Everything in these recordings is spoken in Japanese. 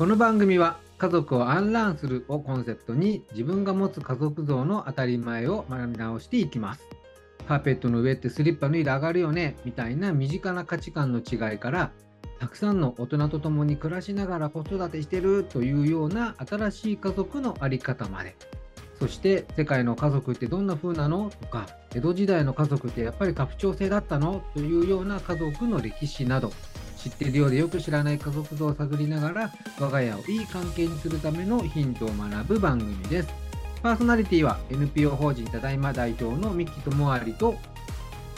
この番組は家族をアンランするをコンセプトに自分が持つ家族像の当たり前を学び直していきます。カーペットの上ってスリッパ脱いで上がるよねみたいな身近な価値観の違いからたくさんの大人と共に暮らしながら子育てしてるというような新しい家族の在り方までそして世界の家族ってどんな風なの？とか江戸時代の家族ってやっぱり家父長制だったの？というような家族の歴史など知っているようでよく知らない家族像を探りながら我が家をいい関係にするためのヒントを学ぶ番組です。パーソナリティは NPO 法人ただいま代表の三木智有と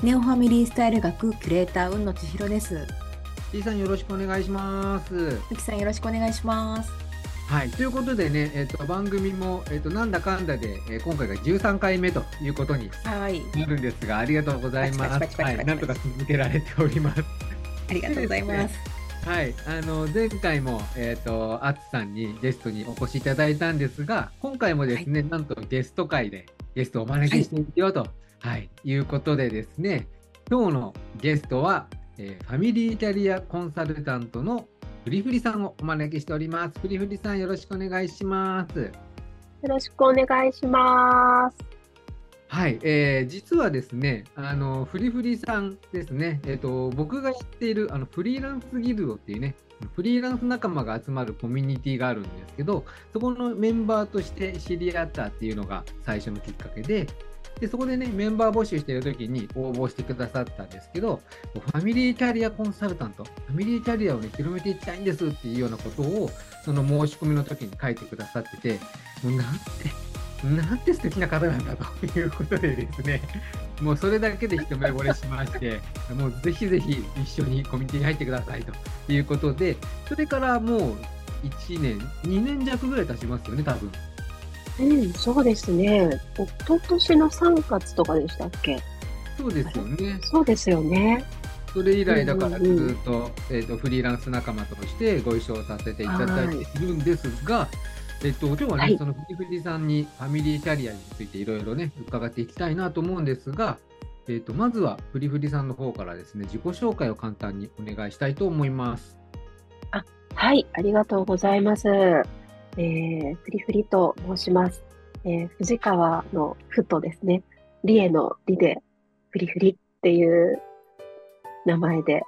ネオファミリースタイル学キュレーター雲野千尋です。T さんよろしくお願いします。三木さんよろしくお願いします。はい、ということでね、えーと、番組も、えーと、なんだかんだで、えー、今回が13回目ということになるんですが、はい、ありがとうございます。はい、なんとか続けられております。ありがとうございます。はい、あの前回もえっ、ー、とあつさんにゲストにお越しいただいたんですが、今回もですね、はい、なんとゲスト会でゲストをお招きしていくよと、はい、はい、いうことでですね、今日のゲストは、えー、ファミリーキャリアコンサルタントのフリフリさんをお招きしております。フリフリさんよろしくお願いします。よろしくお願いします。はい、えー、実はですね、あのフリフリさんですね、えーと、僕がやっているあのフリーランスギルドっていうね、フリーランス仲間が集まるコミュニティがあるんですけど、そこのメンバーとして知り合ったっていうのが最初のきっかけで、でそこでね、メンバー募集してるときに応募してくださったんですけど、ファミリーキャリアコンサルタント、ファミリーキャリアをね、広めていきたいんですっていうようなことを、その申し込みの時に書いてくださってて、もうなんて、なんて素敵な方なんだということでですね、もうそれだけで一目惚れしまして、もうぜひぜひ一緒にコミュニティに入ってくださいということで、それからもう1年、2年弱ぐらい経ちますよね、多分。うん、そうですね。一昨年の3月とかでしたっけ？そうですよね。そうですよね。それ以来だからずっと,、えーと、フリーランス仲間としてご一緒させていただいているんですが、えっと、今日はね、はい、その藤藤さんにファミリーキャリアについていろいろね、伺っていきたいなと思うんですが、えっと、まずはフリフリさんの方からですね、自己紹介を簡単にお願いしたいと思います。あはい、ありがとうございます。えー、フリフリと申します。えー、藤川のふとですね、リエのリでフリフリっていう名前で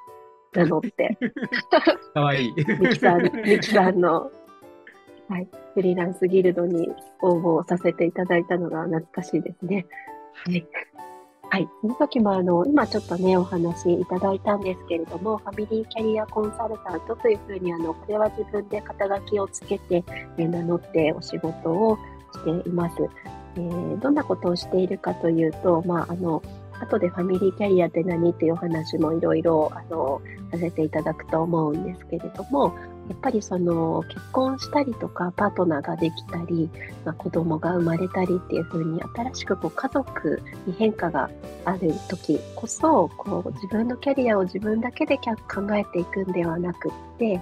名乗って。かわいい。ミキさん、ミキさんのはい、フリーランスギルドに応募させていただいたのが懐かしいですね。はい。はい。その時も、あの、今ちょっとね、お話いただいたんですけれども、ファミリーキャリアコンサルタントというふうに、あの、これは自分で肩書きをつけて、え名乗ってお仕事をしています。えー、どんなことをしているかというと、まあ、あの、後でファミリーキャリアって何っていうお話もいろいろ、させていただくと思うんですけれども、やっぱりその結婚したりとかパートナーができたり、まあ、子供が生まれたりっていう風に新しくこう家族に変化がある時こそこう自分のキャリアを自分だけで考えていくんではなくって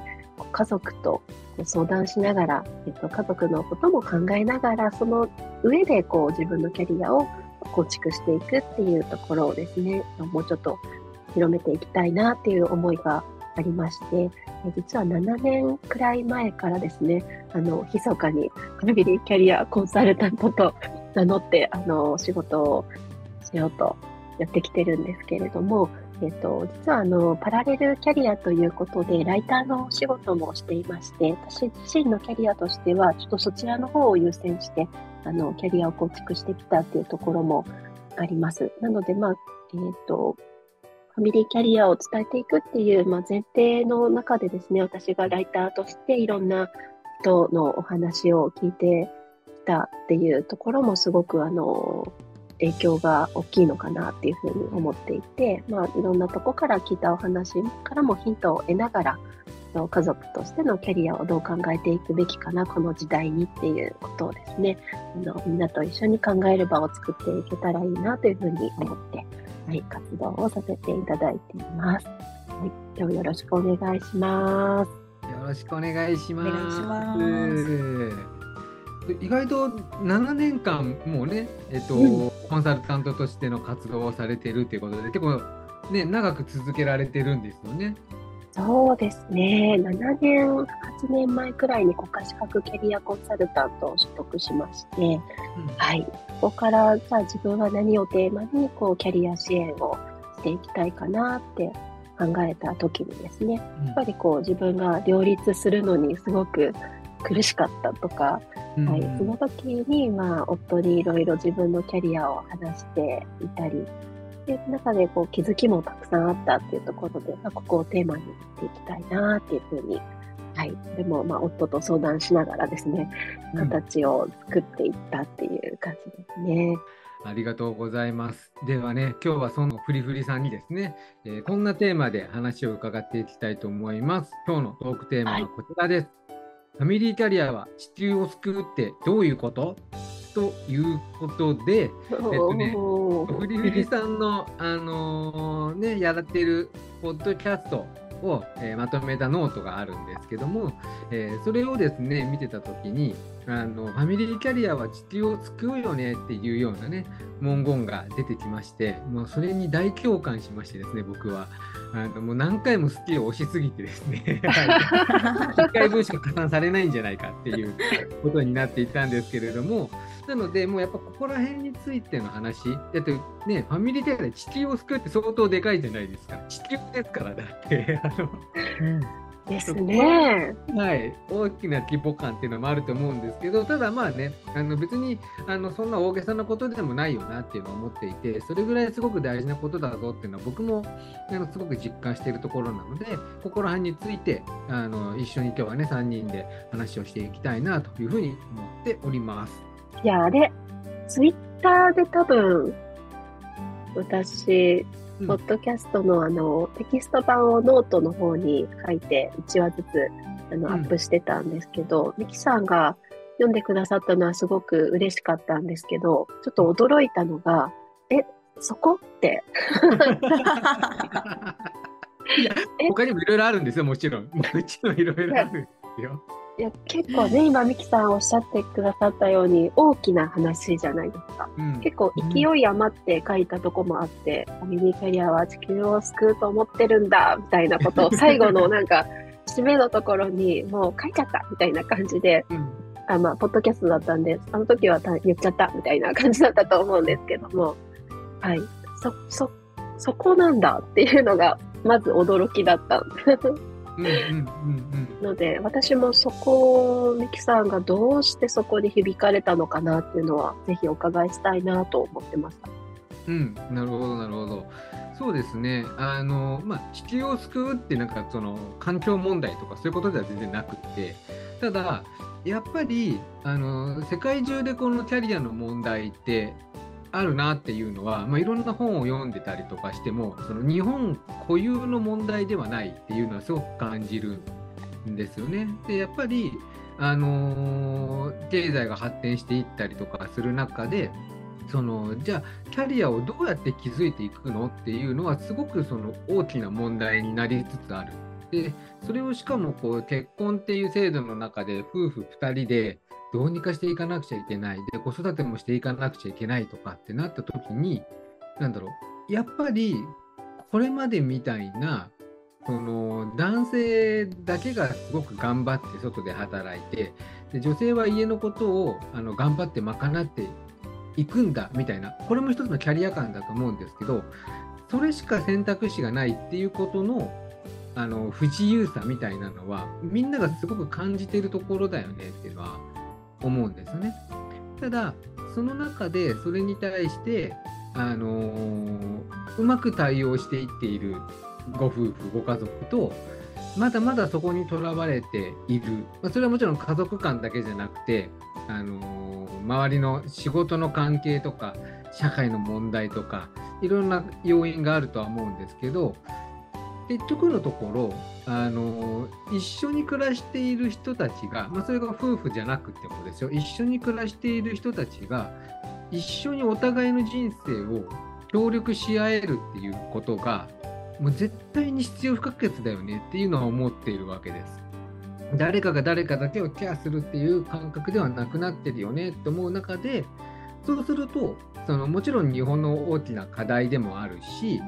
家族と相談しながら、えっと、家族のことも考えながらその上でこう自分のキャリアを構築していくっていうところをですねもうちょっと広めていきたいなっていう思いがありまして、実は7年くらい前からですね、あの、密かにファミリーキャリアコンサルタントと名乗って、あの、仕事をしようとやってきてるんですけれども、えっと、実はあの、パラレルキャリアということで、ライターのお仕事もしていまして、私自身のキャリアとしては、ちょっとそちらの方を優先して、あの、キャリアを構築してきたっていうところもあります。なので、まあ、えっ、と、ファミリーキャリアを伝えていくっていう、まあ、前提の中でですね、私がライターとしていろんな人のお話を聞いてきたっていうところもすごくあの影響が大きいのかなっていうふうに思っていて、まあ、いろんなとこから聞いたお話からもヒントを得ながら家族としてのキャリアをどう考えていくべきかなこの時代にっていうことをですねあのみんなと一緒に考える場を作っていけたらいいなというふうに思ってはい、活動をさせていただいています。はい、今日よろしくお願いします。よろしくお願いします。意外と7年間もうね、えっと、うん、コンサルタントとしての活動をされてるということで、結構ね、長く続けられてるんですよね。そうですね。7年、8 1年前くらいに国家資格キャリアコンサルタントを取得しまして、うんはい。ここから、じゃあ自分は何をテーマに、こう、キャリア支援をしていきたいかなって考えた時にですね、やっぱりこう、自分が両立するのにすごく苦しかったとか、うんはい、その時に、まあ、夫にいろいろ自分のキャリアを話していたり、で、中でこう気づきもたくさんあったっていうところで、まあ、ここをテーマにしていきたいなっていうふうに、はい。でも、まあ、夫と相談しながらですね、形を作っていったっていう感じですね。ありがとうございます。ではね、今日はそのフリフリさんにですね、えーこんなテーマで話を伺っていきたいと思います。今日のトークテーマはこちらです。ファミリーキャリアは地球を救うってどういうこと？ということで、とねおー。フリフリさんの、あのーね、やっているポッドキャストを、えーまとめたノートがあるんですけども、えーそれをですね、見てたときに、あの、ファミリーキャリアは地球を救うよねっていうようなね、文言が出てきまして、もうそれに大共感しましてですね、僕は。あのもう何回も好きを押しすぎてですね、1回分しか加算されないんじゃないかっていうことになっていたんですけれども、なので、もうやっぱここら辺についての話、だってね、ファミリーキャリアで地球を救うって相当でかいじゃないですか。地球ですから、だって。あのですね。はい、大きな規模感っていうのもあると思うんですけど、ただまあね、あの別にあのそんな大げさなことでもないよなっていうのを思っていて、それぐらいすごく大事なことだぞっていうのは僕もあのすごく実感しているところなので、ここら辺についてあの一緒に今日はね、3人で話をしていきたいなというふうに思っております。いや、あれ、ツイッターで多分、私、うん。ポッドキャストのあの、テキスト版をノートの方に書いて、1話ずつあの、うん。アップしてたんですけど、ミキさんが読んでくださったのはすごく嬉しかったんですけど、ちょっと驚いたのが、え、そこって、他にもいろいろあるんですよ、もちろん。もちろんいろいろあるんですよ。いや、結構ね、今ミキさんおっしゃってくださったように、大きな話じゃないですか。うん結構勢い余って書いたとこもあって、ファミリーキャリアは地球を救うと思ってるんだ、みたいなことを最後のなんか、締めのところにもう書いちゃったみたいな感じで、うんあまあ、ポッドキャストだったんで、あの時はた言っちゃったみたいな感じだったと思うんですけども、はい。そ、そ、そこなんだっていうのが、まず驚きだった ので、私もそこを、ミキさんがどうしてそこに響かれたのかなっていうのは、ぜひお伺いしたいなと思ってました。うん、なるほど、なるほど。そうですね。あの、まあ、地球を救うって、なんか、その、環境問題とか、そういうことでは全然なくって、ただ、やっぱり、あの、世界中でこのキャリアの問題って、あるなっていうのは、まあ、いろんな本を読んでたりとかしても、その日本固有の問題ではないっていうのはすごく感じるんですよね。で、やっぱり、あの経済が発展していったりとかする中で、そのじゃあキャリアをどうやって築いていくのっていうのはすごくその大きな問題になりつつある。でそれをしかもこう結婚っていう制度の中で夫婦2人でどうにかしていかなくちゃいけない。で子育てもしていかなくちゃいけないとかってなった時になんだろう。やっぱりこれまでみたいなその男性だけがすごく頑張って外で働いてで女性は家のことをあの頑張って賄って行くんだみたいなこれも一つのキャリア感だと思うんですけどそれしか選択肢がないっていうことのあの不自由さみたいなのはみんながすごく感じてるところだよねっていうのは思うんですね。ただその中でそれに対してあのうまく対応していっているご夫婦ご家族とまだまだそこにとらわれている、まあ、それはもちろん家族間だけじゃなくてあの周りの仕事の関係とか社会の問題とかいろんな要因があるとは思うんですけど結局のところあの一緒に暮らしている人たちが、まあ、それが夫婦じゃなくてもですよ一緒に暮らしている人たちが一緒にお互いの人生を協力し合えるっていうことがもう絶対に必要不可欠だよねっていうのは思っているわけです。誰かが誰かだけをケアするっていう感覚ではなくなってるよねって思う中でそうするとそのもちろん日本の大きな課題でもあるし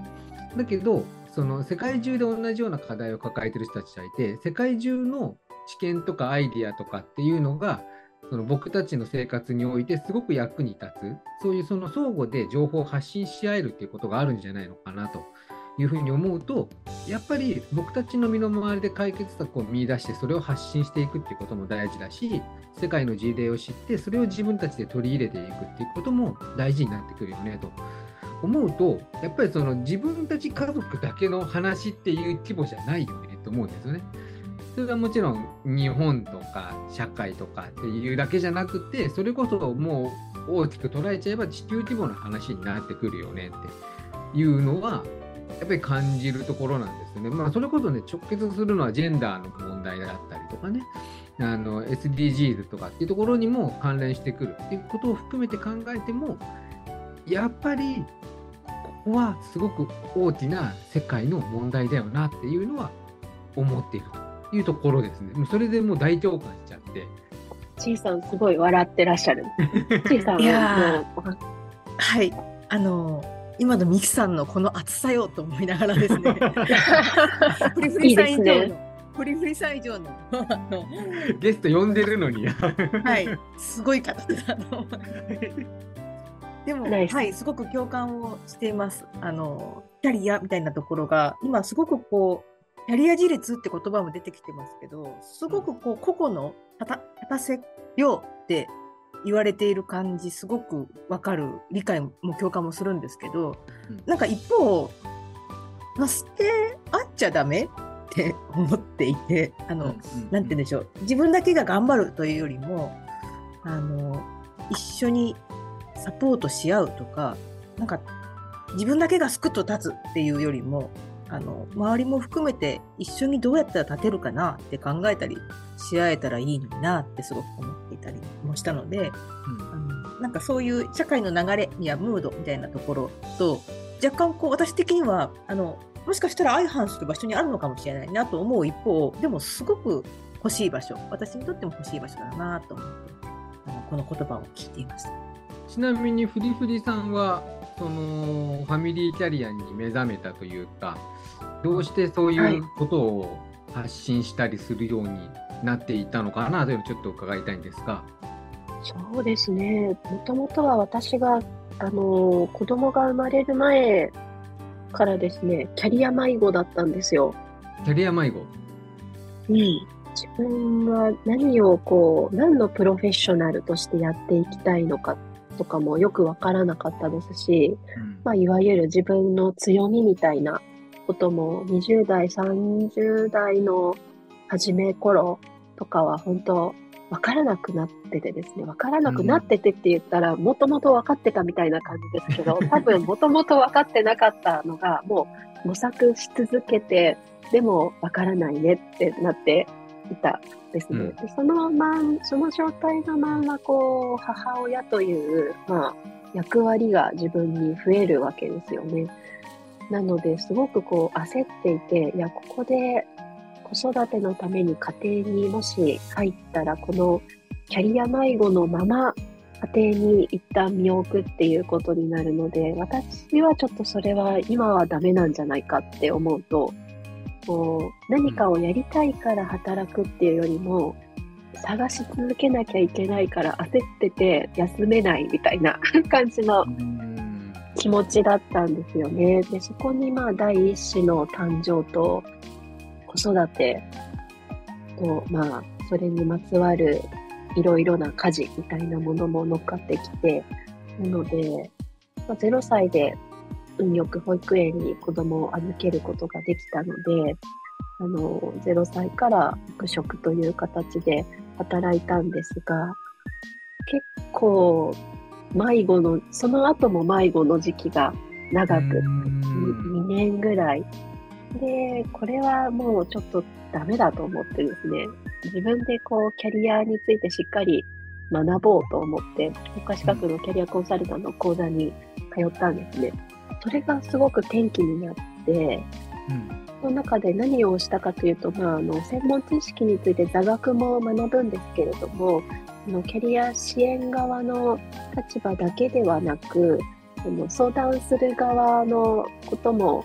だけどその世界中で同じような課題を抱えてる人たちがいて世界中の知見とかアイディアとかっていうのがその僕たちの生活においてすごく役に立つそういうその相互で情報を発信し合えるっていうことがあるんじゃないのかなというふうに思うとやっぱり僕たちの身の回りで解決策を見出してそれを発信していくっていうことも大事だし世界の事例を知ってそれを自分たちで取り入れていくっていうことも大事になってくるよねと。思うとやっぱりその自分たち家族だけの話っていう規模じゃないよねと思うんですよね。それはもちろん日本とか社会とかっていうだけじゃなくてそれこそもう大きく捉えちゃえば地球規模の話になってくるよねっていうのはやっぱり感じるところなんですね。まあ、それこそね直結するのはジェンダーの問題だったりとかねあの SDGs とかっていうところにも関連してくるっていうことを含めて考えてもやっぱりここはすごく大きな世界の問題だよなっていうのは思っているというところですね。もうそれでもう大共感しちゃって。ちいさんすごい笑ってらっしゃる。ちいさんはもう？はい。あの、今のミキさんのこの熱さよと思いながらですね。フリフリさん以上の。フリフリさん以上の。ゲスト呼んでるのに。はい。すごい方だと。でも、はい、すごく共感をしています。あの、キャリアみたいなところが、今すごくこう、キャリア自立って言葉も出てきてますけど、すごくこう個々の立たせようって言われている感じ、すごくわかる、理解も共感もするんですけど、うん、なんか一方、まあ、捨てあっちゃダメって思っていて、あの、うんうん、なんて言うんでしょう、自分だけが頑張るというよりも、あの、一緒にサポートし合うとか、なんか自分だけがすくっと立つっていうよりも、あの周りも含めて一緒にどうやったら立てるかなって考えたりし合えたらいいのになってすごく思っていたりもしたので、うん、あのなんかそういう社会の流れやムードみたいなところと若干こう私的にはあのもしかしたら相反する場所にあるのかもしれないなと思う一方でもすごく欲しい場所私にとっても欲しい場所だなと思ってあのこの言葉を聞いていましたちなみにフリフリさんはそのファミリーキャリアに目覚めたというかどうしてそういうことを発信したりするようになっていたのかなというのをちょっと伺いたいんですが。そうですね。もともとは私が、あの、子供が生まれる前からですね、キャリア迷子だったんですよ。キャリア迷子？うん。自分は何をこう、何のプロフェッショナルとしてやっていきたいのかとかもよくわからなかったですし、うん、まあ、いわゆる自分の強みみたいなことも20代、30代の初め頃とかは本当わからなくなっててですね、わからなくなっててって言ったら、もともと分かってたみたいな感じですけど、多分もともと分かってなかったのが、もう模索し続けて、でもわからないねってなっていたですね。うん、でそのまん、その状態のまんま、こう、母親という、まあ、役割が自分に増えるわけですよね。なのですごくこう焦っていて、いや、ここで子育てのために家庭にもし入ったら、このキャリア迷子のまま家庭に一旦見送っていうことになるので、私はちょっとそれは今はダメなんじゃないかって思うと、こう何かをやりたいから働くっていうよりも、探し続けなきゃいけないから焦ってて休めないみたいな 感じの気持ちだったんですよね。で、そこにまあ第一子の誕生と子育てと、まあ、それにまつわるいろいろな家事みたいなものも乗っかってきて、なので、まあ、0歳で運よく保育園に子供を預けることができたので、あの、0歳から復職という形で働いたんですが、結構迷子の、その後も迷子の時期が長く、2年ぐらい。で、これはもうちょっとダメだと思ってですね、自分でこう、キャリアについてしっかり学ぼうと思って、国家資格のキャリアコンサルタントの講座に通ったんですね。それがすごく転機になって、うん、その中で何をしたかというと、まあ、あの専門知識について座学も学ぶんですけれども、のキャリア支援側の立場だけではなく、あの相談する側のことも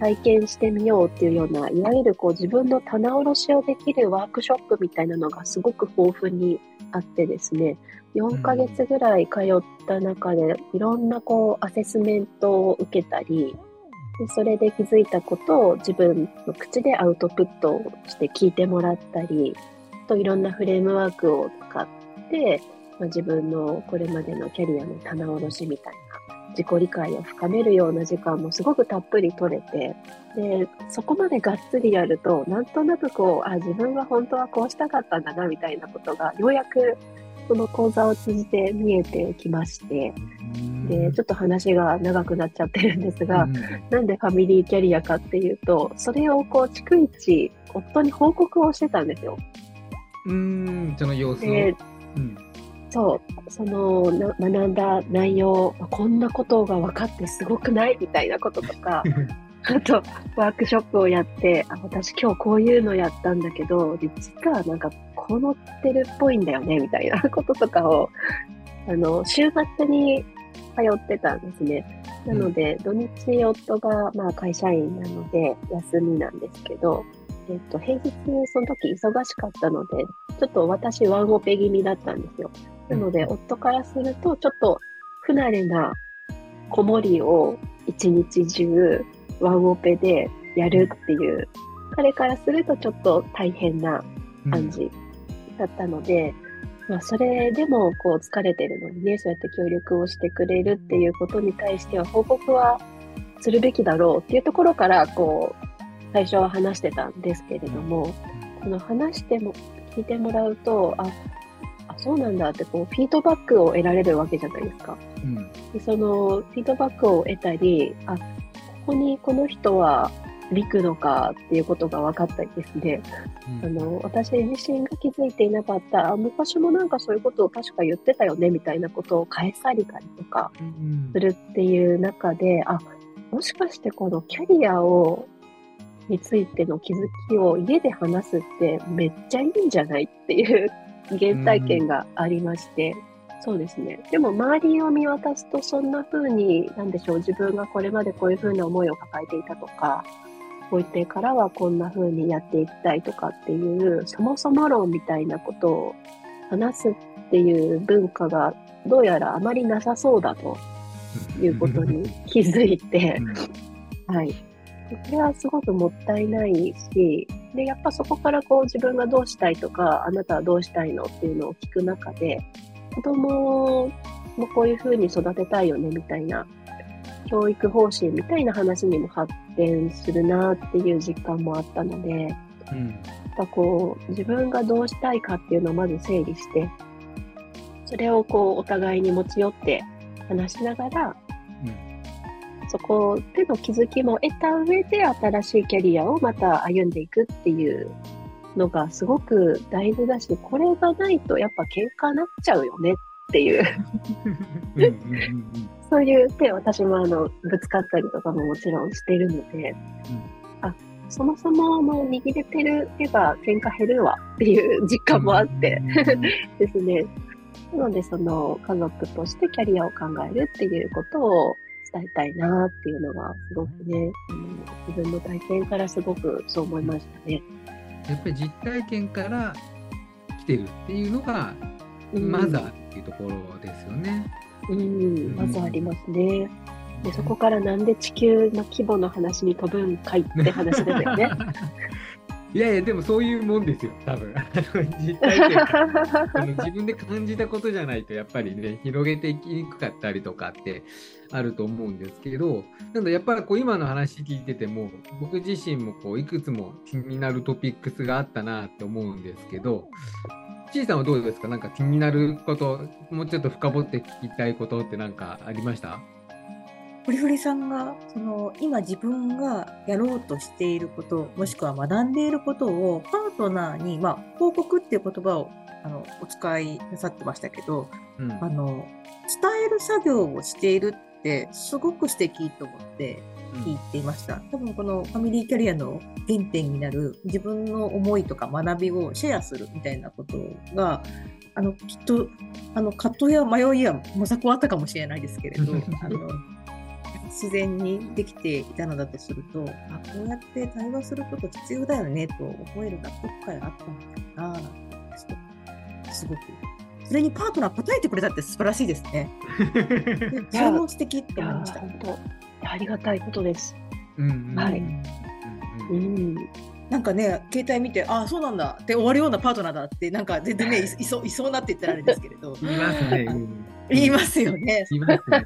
体験してみようっていうような、いわゆるこう自分の棚卸しをできるワークショップみたいなのがすごく豊富にあってですね、4ヶ月ぐらい通った中で、いろんなこうアセスメントを受けたり、でそれで気づいたことを自分の口でアウトプットして聞いてもらったり、といろんなフレームワークを使って、まあ、自分のこれまでのキャリアの棚卸しみたいな自己理解を深めるような時間もすごくたっぷり取れて、で、そこまでがっつりやると、なんとなくこう、あ、自分は本当はこうしたかったんだな、みたいなことが、ようやくその講座を通じて見えてきまして、で、ちょっと話が長くなっちゃってるんですが、うん、なんでファミリーキャリアかっていうと、それをこう、逐一、夫に報告をしてたんですよ。うん、その様子を。うん、そう、その学んだ内容、こんなことが分かってすごくないみたいなこととか、あと、ワークショップをやって、あ私今日こういうのやったんだけど、実はなんかこう乗ってるっぽいんだよね、みたいな こととかを、あの、週末に通ってたんですね。なので、土日夫が、まあ、会社員なので休みなんですけど、えっと、平日その時忙しかったので、ちょっと私ワンオペ気味だったんですよ。なので、夫からすると、ちょっと不慣れな子守を一日中ワンオペでやるっていう、彼からするとちょっと大変な感じだったので、うん、まあ、それでもこう疲れてるのにね、そうやって協力をしてくれるっていうことに対しては報告はするべきだろうっていうところから、こう、最初は話してたんですけれども、この話しても、聞いてもらうと、あ、あそうなんだってこうフィードバックを得られるわけじゃないですか。うん、でそのフィードバックを得たり、あここにこの人はビくのかっていうことが分かったりですね、うん、あの私自身が気づいていなかったあ昔もなんかそういうことを確か言ってたよねみたいなことを返されたりとかするっていう中で、うん、あもしかしてこのキャリアをについての気づきを家で話すってめっちゃいいんじゃないっていう原体験がありまして、そうですね。でも周りを見渡すとそんな風に、なんでしょう、自分がこれまでこういう風な思いを抱えていたとか、こういってからはこんな風にやっていきたいとかっていう、そもそも論みたいなことを話すっていう文化がどうやらあまりなさそうだということに気づいて、はい。これはすごくもったいないし、で、やっぱそこからこう自分がどうしたいとか、あなたはどうしたいのっていうのを聞く中で、子供もこういうふうに育てたいよねみたいな、教育方針みたいな話にも発展するなっていう実感もあったので、うん、やっぱこう、自分がどうしたいかっていうのをまず整理して、それをこう、お互いに持ち寄って話しながら、そこでの気づきも得た上で新しいキャリアをまた歩んでいくっていうのがすごく大事だし、これがないとやっぱ喧嘩になっちゃうよねっていう。そういう、で、私もあの、ぶつかったりとかももちろんしてるので、うん、あ、そもそもの握れてる手が喧嘩減るわっていう実感もあって。ですね。なので、その家族としてキャリアを考えるっていうことを伝えたいなっていうのがすごくね、あの自分の体験からすごくそう思いましたね。やっぱり実体験から来てるっていうのが、まずあるっていうところですよね。うん、うん、まずありますね。でそこからなんで地球の規模の話に飛ぶんかいって話ですよね。いやいや、でもそういうもんですよ、多分。実体験の自分で感じたことじゃないと、やっぱりね、広げていきにくかったりとかってあると思うんですけど、なんだやっぱりこう今の話聞いてても、僕自身もこういくつも気になるトピックスがあったなって思うんですけど、ちいさんはどうですか？なんか気になること、もうちょっと深掘って聞きたいことって何かありました？フリフリさんがその今自分がやろうとしていることもしくは学んでいることをパートナーに、まあ、報告っていう言葉をあのお使いなさってましたけど、うん、あの伝える作業をしているってすごく素敵と思って聞いていました。多分このファミリーキャリアの原点になる自分の思いとか学びをシェアするみたいなことがあのきっとあの葛藤や迷いや模索はあったかもしれないですけれど あの自然にできていたのだとすると、あこうやって対話すること必要だよねと思える学校会があったんだなすごく。それにパートナー答えてくれたって素晴らしいですね。それも素敵って思いました。ありがたいことです。うん、はい。うん、なんかね、携帯見て、ああ、そうなんだって終わるようなパートナーだって、なんか全然ね、いそういそうなって言ったらあれですけれど。言 いますね。言いますよね。言いますね。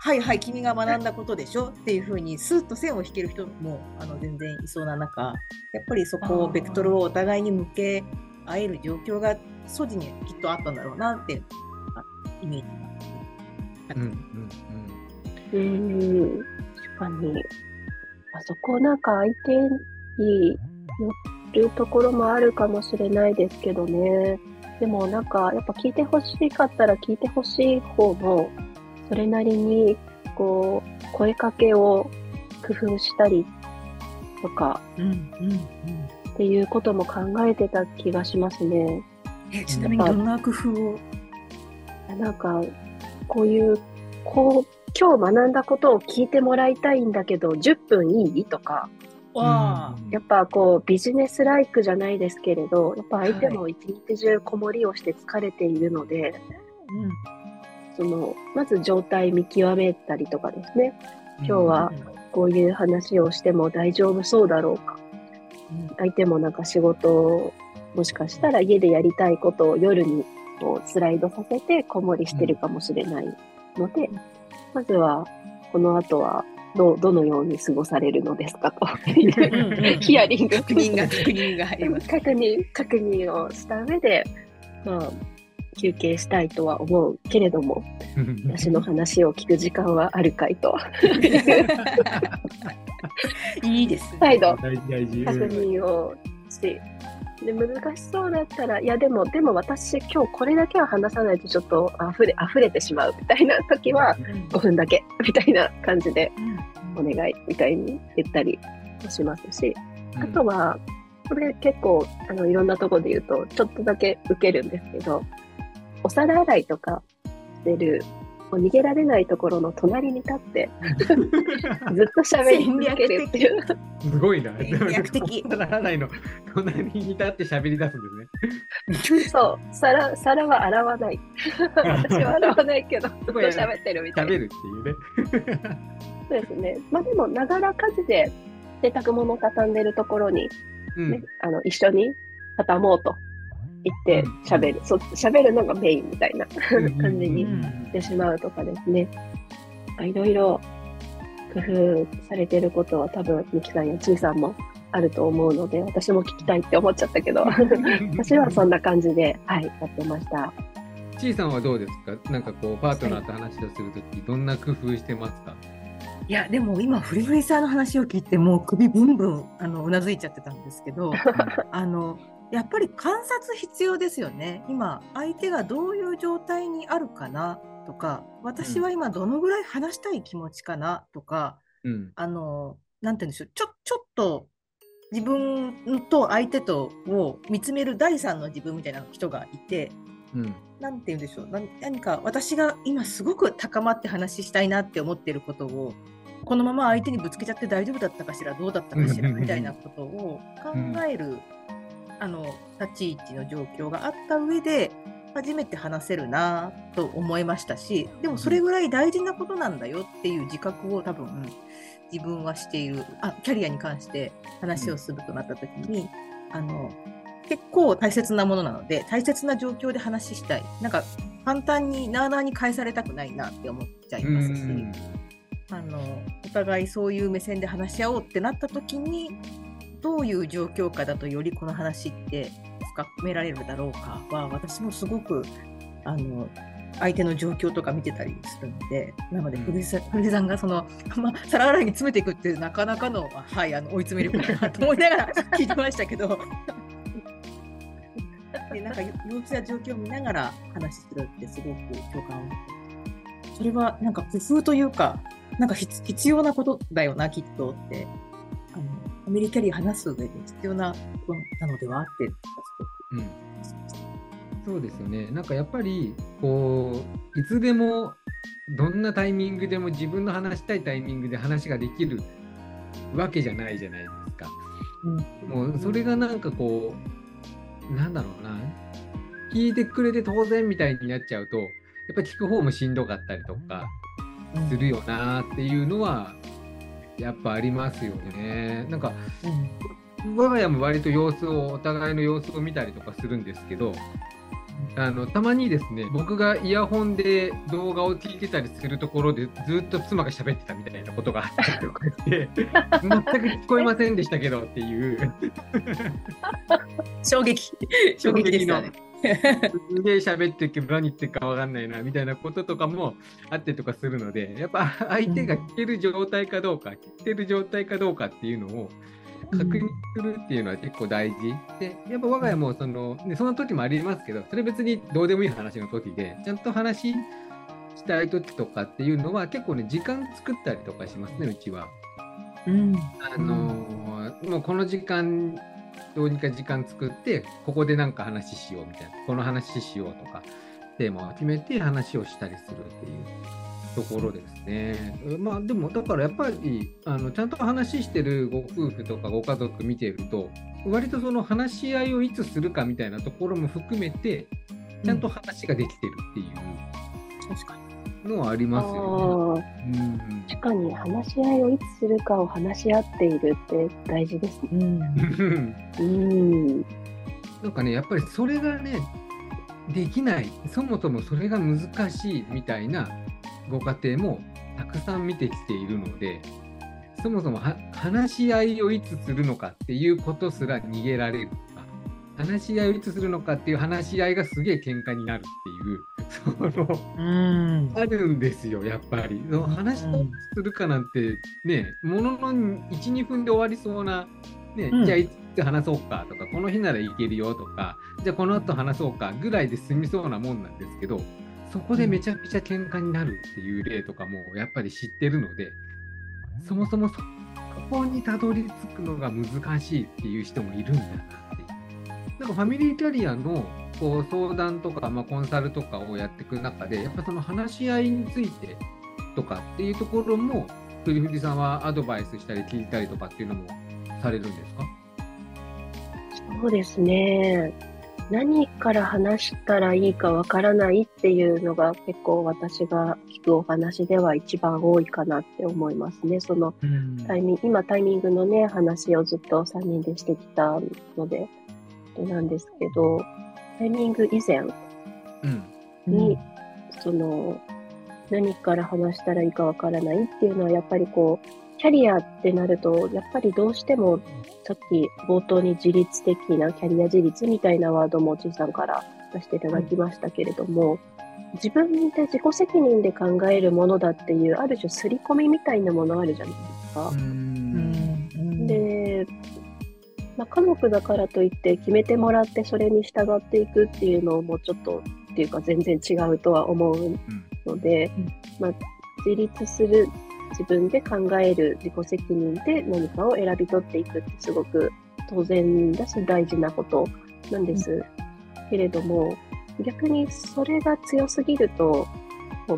はいはい、君が学んだことでしょっていうふうに、スーッと線を引ける人もあの全然いそうな中、やっぱりそこを、ベクトルをお互いに向け合える状況が、素地にきっとあったんだろうなって、イメージが。うんうんうん。うん、確かに。あそこなんか相手によるところもあるかもしれないですけどね。でもなんかやっぱ聞いてほしかったら聞いてほしい方もそれなりにこう声かけを工夫したりとか、うんうんうん、っていうことも考えてた気がしますね。えちなみにどんな工夫を？なんかこういうこう今日学んだことを聞いてもらいたいんだけど10分いい？とか。やっぱこうビジネスライクじゃないですけれどやっぱ相手も一日中子守りをして疲れているので、はい、そのまず状態見極めたりとかですね。今日はこういう話をしても大丈夫そうだろうか、うん、相手もなんか仕事もしかしたら家でやりたいことを夜にこうスライドさせて子守りしてるかもしれないので、まずはこの後はどどのように過ごされるのですかと。いうヒアリング。確認が確認が入ります。確認確認をした上で、まあ、休憩したいとは思うけれども私の話を聞く時間はあるかいと。いいです、ね、再度。確認をしで難しそうだったらいやでもでも私今日これだけは話さないとちょっと溢れ溢れてしまうみたいな時は5分だけみたいな感じでお願いみたいに言ったりもしますし、あとはこれ結構あのいろんなとこで言うとちょっとだけ受けるんですけどお皿洗いとかしてる逃げられないところの隣に立って ずっと喋り続けるっていう。すごいな。役的。ならないの？隣に立って喋り出すんですね。そう。皿、皿は洗わない。私は洗わないけど、ずっと喋ってるみたいな。喋るっていうね。そうですね。まあでも、ながら家事で洗濯物を畳んでるところに、ね、うん、あの一緒に畳もうと行って喋る、そ喋るのがメインみたいな感じにしてしまうとかですね。いろいろ工夫されてることは多分、ミキさんやちいさんもあると思うので、私も聞きたいって思っちゃったけど、私はそんな感じで、はい、やってました。ちいさんはどうですか？なんかこう、パートナーと話をするとき、どんな工夫してますか？いやでも今フリフリさんの話を聞いてもう首ブンブンあのうなずいちゃってたんですけど あのやっぱり観察必要ですよね。今、相手がどういう状態にあるかな？とか、私は今どのぐらい話したい気持ちかな？とか、うん、あの、なんて言うんでしょう、ちょ、ちょっと自分と相手とを見つめる第三の自分みたいな人がいて、うん、なんて言うんでしょう。何か私が今すごく高まって話したいなって思ってることをこのまま相手にぶつけちゃって大丈夫だったかしらどうだったかしらみたいなことを考えるあの立ち位置の状況があった上で初めて話せるなと思いましたしでもそれぐらい大事なことなんだよっていう自覚を多分自分はしているあキャリアに関して話をするとなった時にあの結構大切なものなので大切な状況で話したいなんか簡単になあなあに返されたくないなって思っちゃいますし。あのお互いそういう目線で話し合おうってなった時にどういう状況下だとよりこの話って深められるだろうかは私もすごくあの相手の状況とか見てたりするのでなので古井さんがその、まあ、皿洗いに詰めていくってなかなかの,、はい、あの追い詰めることだなと思いながら 聞いてましたけど。でなんか様子や状況を見ながら話するってすごく共感をそれはなんか工夫というかなんか必要なことだよなきっとってメリカリー話す上で必要なことなのではって、うん、そうですよね。なんかやっぱりこういつでもどんなタイミングでも自分の話したいタイミングで話ができるわけじゃないじゃないですか。うん、もうそれがなんかこうなんだろうな。聞いてくれて当然みたいになっちゃうとやっぱ聞く方もしんどかったりとかするよなっていうのはやっぱありますよね。なんか、うん、我が家も割と様子をお互いの様子を見たりとかするんですけどあのたまにですね僕がイヤホンで動画を聞いてたりするところでずっと妻が喋ってたみたいなことがあったりとかして全く聞こえませんでしたけどっていう衝撃衝撃でしたね。すげえ喋ってるけど何言ってるか分かんないなみたいなこととかもあってとかするのでやっぱ相手が聞ける状態かどうか、聞いてる状態かどうかっていうのを確認するっていうのは結構大事。で、やっぱ我が家もその、ね、その時もありますけど、それ別にどうでもいい話の時で、ちゃんと話したい時とかっていうのは結構ね、時間作ったりとかしますね、うちは。うん、あのもうこの時間、どうにか時間作って、ここでなんか話しようみたいな、この話しようとか、テーマを決めて話をしたりするっていう。ところですね。まあでもだからやっぱりあのちゃんと話してるご夫婦とかご家族見てると割とその話し合いをいつするかみたいなところも含めてちゃんと話ができてるっていうのはありますよね。うん、確かに話し合いをいつするかを話し合っているって大事ですね。うん、うん、なんかねやっぱりそれがねできない。そもそもそれが難しいみたいなご家庭もたくさん見てきているのでそもそも話し合いをいつするのかっていうことすら逃げられる。とか話し合いをいつするのかっていう話し合いがすげえ喧嘩になるっていう そのうん。あるんですよやっぱり。その話し合いするかなんてねものの12分で終わりそうなね、うん、じゃあいつ話そうかとかこの日ならいけるよとかじゃあこの後話そうかぐらいで済みそうなもんなんですけどそこでめちゃくちゃ喧嘩になるっていう例とかもやっぱり知ってるので、そもそもそこにたどり着くのが難しいっていう人もいるんだなっていう。なんかファミリーキャリアのこう相談とか、まあ、コンサルとかをやっていく中で、やっぱその話し合いについてとかっていうところも、ふりふりさんはアドバイスしたり聞いたりとかっていうのもされるんですか？そうですね。何から話したらいいかわからないっていうのが結構私が聞くお話では一番多いかなって思いますね。そのタイミング、今タイミングのね、話をずっと3人でしてきたので、なんですけど、タイミング以前に、うん、その、何から話したらいいかわからないっていうのはやっぱりこう、キャリアってなると、やっぱりどうしても、さっき冒頭に自律的なキャリア自立みたいなワードもおじいさんから出していただきましたけれども、自分で自己責任で考えるものだっていう、ある種刷り込みみたいなものあるじゃないですか。で、まあ、家族だからといって決めてもらってそれに従っていくっていうのもちょっとっていうか全然違うとは思うので、まあ、自立する自分で考える自己責任で何かを選び取っていくってすごく当然だし大事なことなんです、けれども逆にそれが強すぎると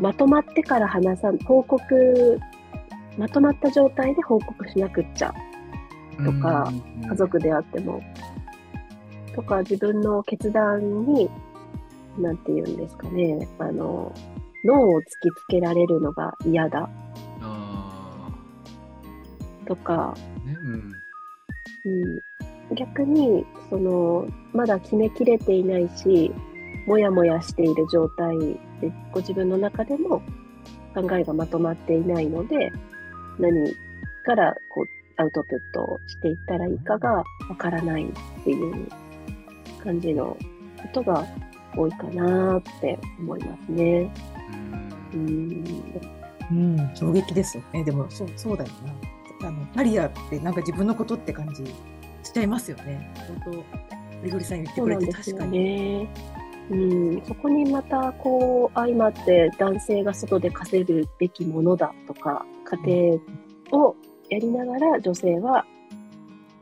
まとまってから話さ報告まとまった状態で報告しなくっちゃとか、家族であっても。とか自分の決断になんて言うんですかねあの脳を突きつけられるのが嫌だとか、ねうんうん、逆にそのまだ決めきれていないしもやもやしている状態でご自分の中でも考えがまとまっていないので何からこうアウトプットをしていったらいいかがわからないっていう感じのことが多いかなって思いますね。うん、うん、衝撃ですよね。でもそうそうだよな。あのキャリアってなんか自分のことって感じしちゃいますよね。本当みどりさん言ってくれて確かに。うん、そこにまたこう相まって男性が外で稼ぐべきものだとか家庭をやりながら女性は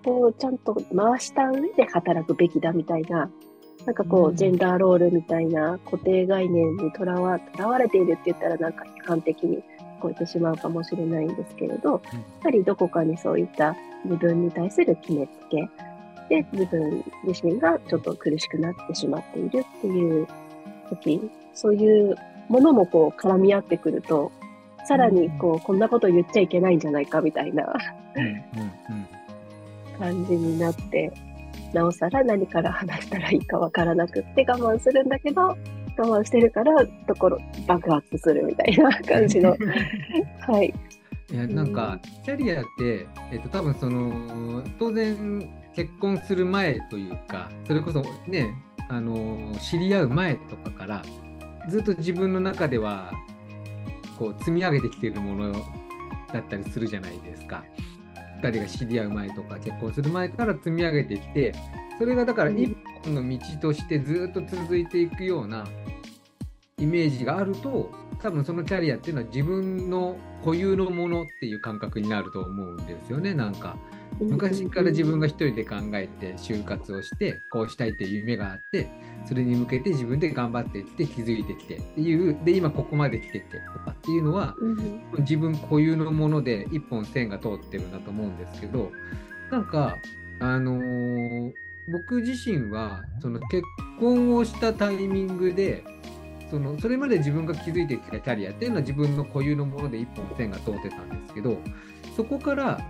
こうちゃんと回した上で働くべきだみたいななんかこう、ジェンダーロールみたいな固定概念にとらわとらわれているって言ったらなんか批判的に聞こえてしまうかもしれないんですけれど、やはりどこかにそういった自分に対する決めつけで自分自身がちょっと苦しくなってしまっているっていう時、そういうものもこう絡み合ってくると、さらにこう、こんなこと言っちゃいけないんじゃないかみたいな感じになって、なおさら何から話したらいいかわからなくって我慢するんだけど、我慢してるからところ爆発するみたいな 感じの。はい。いやなんかキャリアって、えっと、多分その当然結婚する前というかそれこそねあの知り合う前とかからずっと自分の中ではこう積み上げてきているものだったりするじゃないですか。2人が知り合う前とか結婚する前から積み上げてきてそれがだから一本の道としてずっと続いていくようなイメージがあると多分そのキャリアっていうのは自分の固有のものっていう感覚になると思うんですよねなんか。昔から自分が一人で考えて就活をしてこうしたいっていう夢があってそれに向けて自分で頑張っていって気づいてきてっていうで今ここまで来ててとかっていうのは、自分固有のもので一本線が通ってるんだと思うんですけどなんかあのー、僕自身はその結婚をしたタイミングでそのそれまで自分が築いてきたキャリアっていうのは自分の固有のもので一本線が通ってたんですけどそこから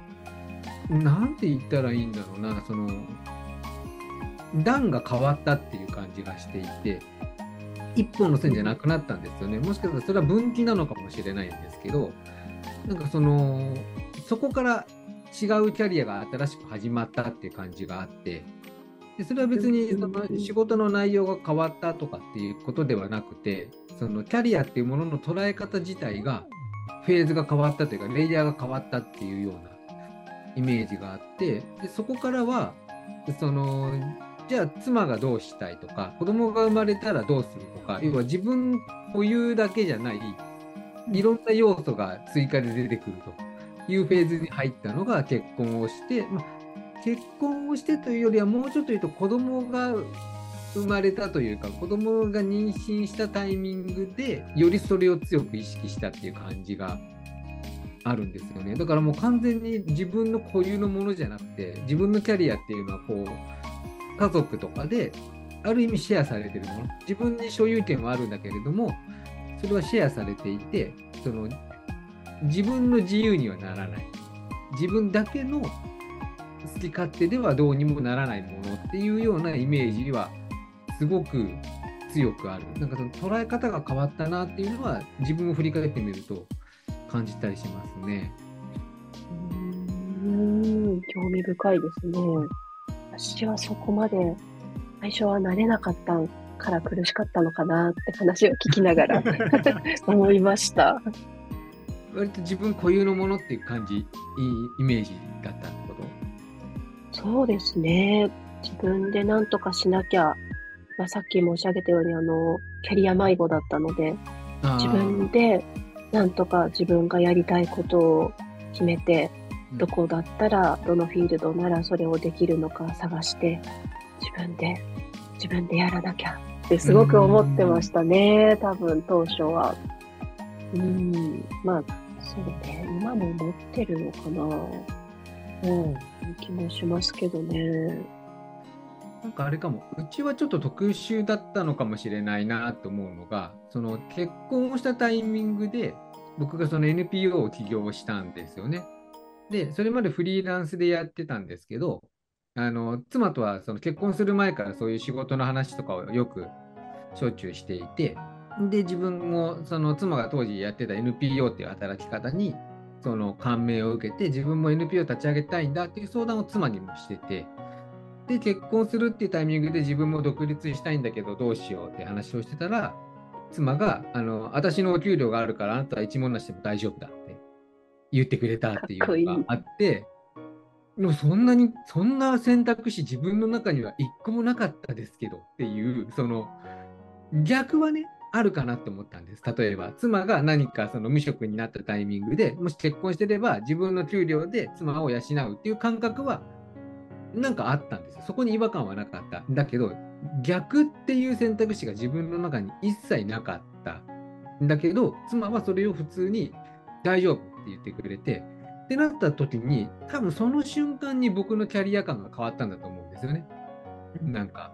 なんて言ったらいいんだろうな、その、段が変わったっていう感じがしていて、一本の線じゃなくなったんですよね。もしかしたらそれは分岐なのかもしれないんですけど、なんかその、そこから違うキャリアが新しく始まったっていう感じがあって、でそれは別にその仕事の内容が変わったとかっていうことではなくて、そのキャリアっていうものの捉え方自体がフェーズが変わったというか、レイヤーが変わったっていうようなイメージがあってでそこからはそのじゃあ妻がどうしたいとか子供が生まれたらどうするとか要は自分保有だけじゃないいろんな要素が追加で出てくると。いうフェーズに入ったのが結婚をして、まあ、結婚をしてというよりはもうちょっと言うと子供が生まれたというか子供が妊娠したタイミングでよりそれを強く意識したっていう感じがあるんですよね。だからもう完全に自分の固有のものじゃなくて、自分のキャリアっていうのはこう、家族とかで、ある意味シェアされてるもの。自分に所有権はあるんだけれども、それはシェアされていて、その、自分の自由にはならない。自分だけの好き勝手ではどうにもならないものっていうようなイメージは、すごく強くある。なんかその捉え方が変わったなっていうのは、自分を振り返ってみると、感じたりしますね。うん、興味深いですね。私はそこまで最初は慣れなかったから苦しかったのかなって話を聞きながら 思いました。割と自分固有のものっていう感じ、いいイメージだったってこと？そうですね。自分で何とかしなきゃ、まあ、さっき申し上げたようにあのキャリア迷子だったので自分でなんとか自分がやりたいことを決めて、どこだったら、どのフィールドならそれをできるのか探して、自分で、自分でやらなきゃってすごく思ってましたね、多分当初は。うん、まあ、そうね、今も持ってるのかな。うん、気もしますけどね。なんかあれかも、うちはちょっと特殊だったのかもしれないなと思うのが、その結婚をしたタイミングで、僕がその NPO を起業したんですよね。で、それまでフリーランスでやってたんですけど、あの妻とはその結婚する前からそういう仕事の話とかをよくしょっちゅうしていて、で、自分もその妻が当時やってた NPO っていう働き方にその感銘を受けて、自分も NPO 立ち上げたいんだっていう相談を妻にもしてて、で、結婚するっていうタイミングで自分も独立したいんだけどどうしようって話をしてたら、妻が、あの、私のお給料があるからあなたは一文なしでも大丈夫だって言ってくれたっていうのがあって、でもそんなに、そんな選択肢自分の中には一個もなかったですけどっていう、その、逆はね、あるかなって思ったんです。例えば、妻が何かその無職になったタイミングで、もし結婚してれば自分の給料で妻を養うっていう感覚はなんかあったんですよ。そこに違和感はなかった。だけど、逆っていう選択肢が自分の中に一切なかっただけど妻はそれを普通に大丈夫って言ってくれてってなった時に多分その瞬間に僕のキャリア感が変わったんだと思うんですよね。なんか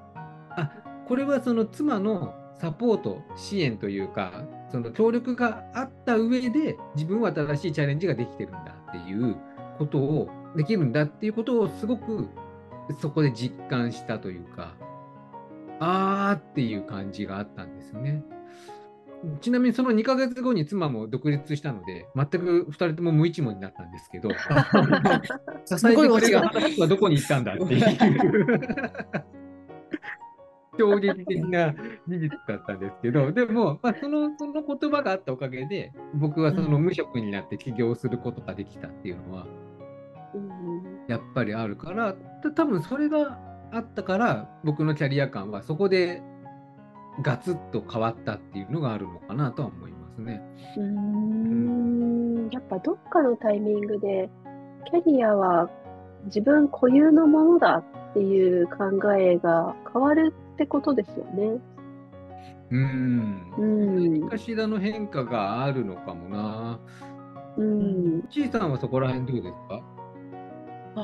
あこれはその妻のサポート支援というかその協力があった上で自分は新しいチャレンジができてるんだっていうことをできるんだっていうことをすごくそこで実感したというかあーっていう感じがあったんですよね。ちなみにその2ヶ月後に妻も独立したので、全く2人とも無一文になったんですけど、支えてくれる話はどこに行ったんだっていう衝撃的な事実だったんですけど、でも、まあ、そのその言葉があったおかげで、僕はその無職になって起業することができたっていうのは、やっぱりあるから、多分それがあったから、僕のキャリア感はそこでガツッと変わったっていうのがあるのかなとは思いますね。うん、やっぱどっかのタイミングで、キャリアは自分固有のものだっていう考えが変わるってことですよね。うん。うん。何かしらの変化があるのかもな。うん。ちいさんはそこら辺どうですか？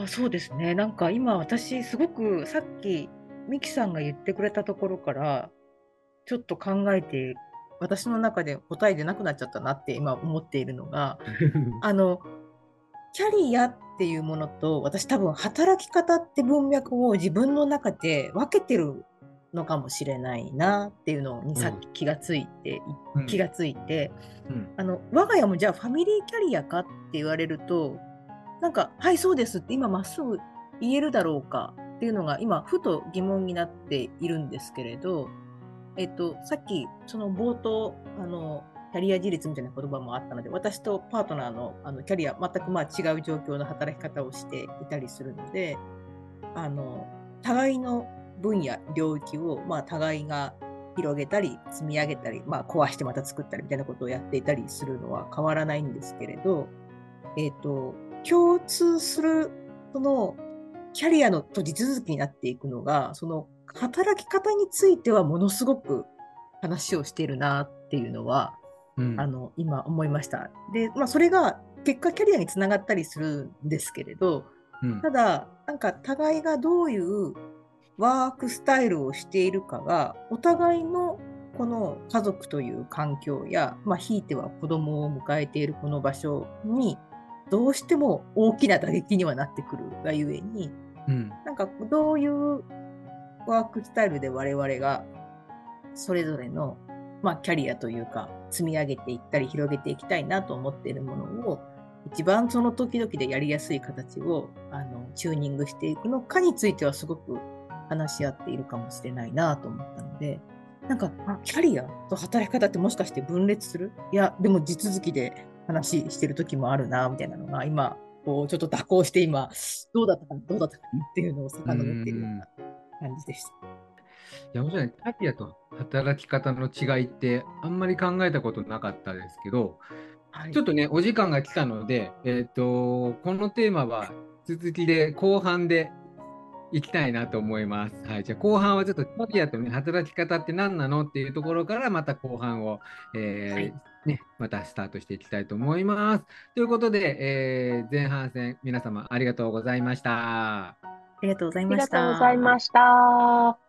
あそうですね。なんか今私すごくさっきミキさんが言ってくれたところからちょっと考えて私の中で答えでなくなっちゃったなって今思っているのが あのキャリアっていうものと私多分働き方って文脈を自分の中で分けてるのかもしれないなっていうのにさっき気がついて、うん、気がついて、うん、あの我が家もじゃあファミリーキャリアかって言われるとなんか「はいそうです」って今まっすぐ言えるだろうかっていうのが今ふと疑問になっているんですけれどえっと、さっき、その冒頭、あの、キャリア自立みたいな言葉もあったので、私とパートナーのあのキャリア、全くまあ違う状況の働き方をしていたりするので、あの、互いの分野、領域を、まあ、互いが広げたり、積み上げたり、まあ、壊してまた作ったりみたいなことをやっていたりするのは変わらないんですけれど、えっ、と、共通する、その、キャリアのと地続きになっていくのが、その働き方についてはものすごく話をしているなっていうのは、うん、あの今思いました。で、まあ、それが結果キャリアにつながったりするんですけれど、うん、ただなんか互いがどういうワークスタイルをしているかがお互いのこの家族という環境や、まあ、ひいては子供を迎えているこの場所にどうしても大きな打撃にはなってくるがゆえに、うん、なんかどういうワークスタイルで我々がそれぞれの、まあ、キャリアというか積み上げていったり広げていきたいなと思っているものを一番その時々でやりやすい形をあのチューニングしていくのかについてはすごく話し合っているかもしれないなと思ったのでなんかキャリアと働き方ってもしかして分裂する？いやでも地続きで話してる時もあるなみたいなのが今こうちょっと蛇行して今どうだったかどうだったかっていうのを遡っているような感じでした。いや、もちろん、キャリアと働き方の違いって、あんまり考えたことなかったですけど、はい、ちょっとね、お時間が来たので、えっ、ー、と、このテーマは続きで後半でいきたいなと思います。はい、じゃあ後半はちょっとキャリアとね、働き方って何なのっていうところから、また後半を、えー、はいね、またスタートしていきたいと思います。ということで、えー、前半戦、皆様ありがとうございました。ありがとうございました。ありがとうございました。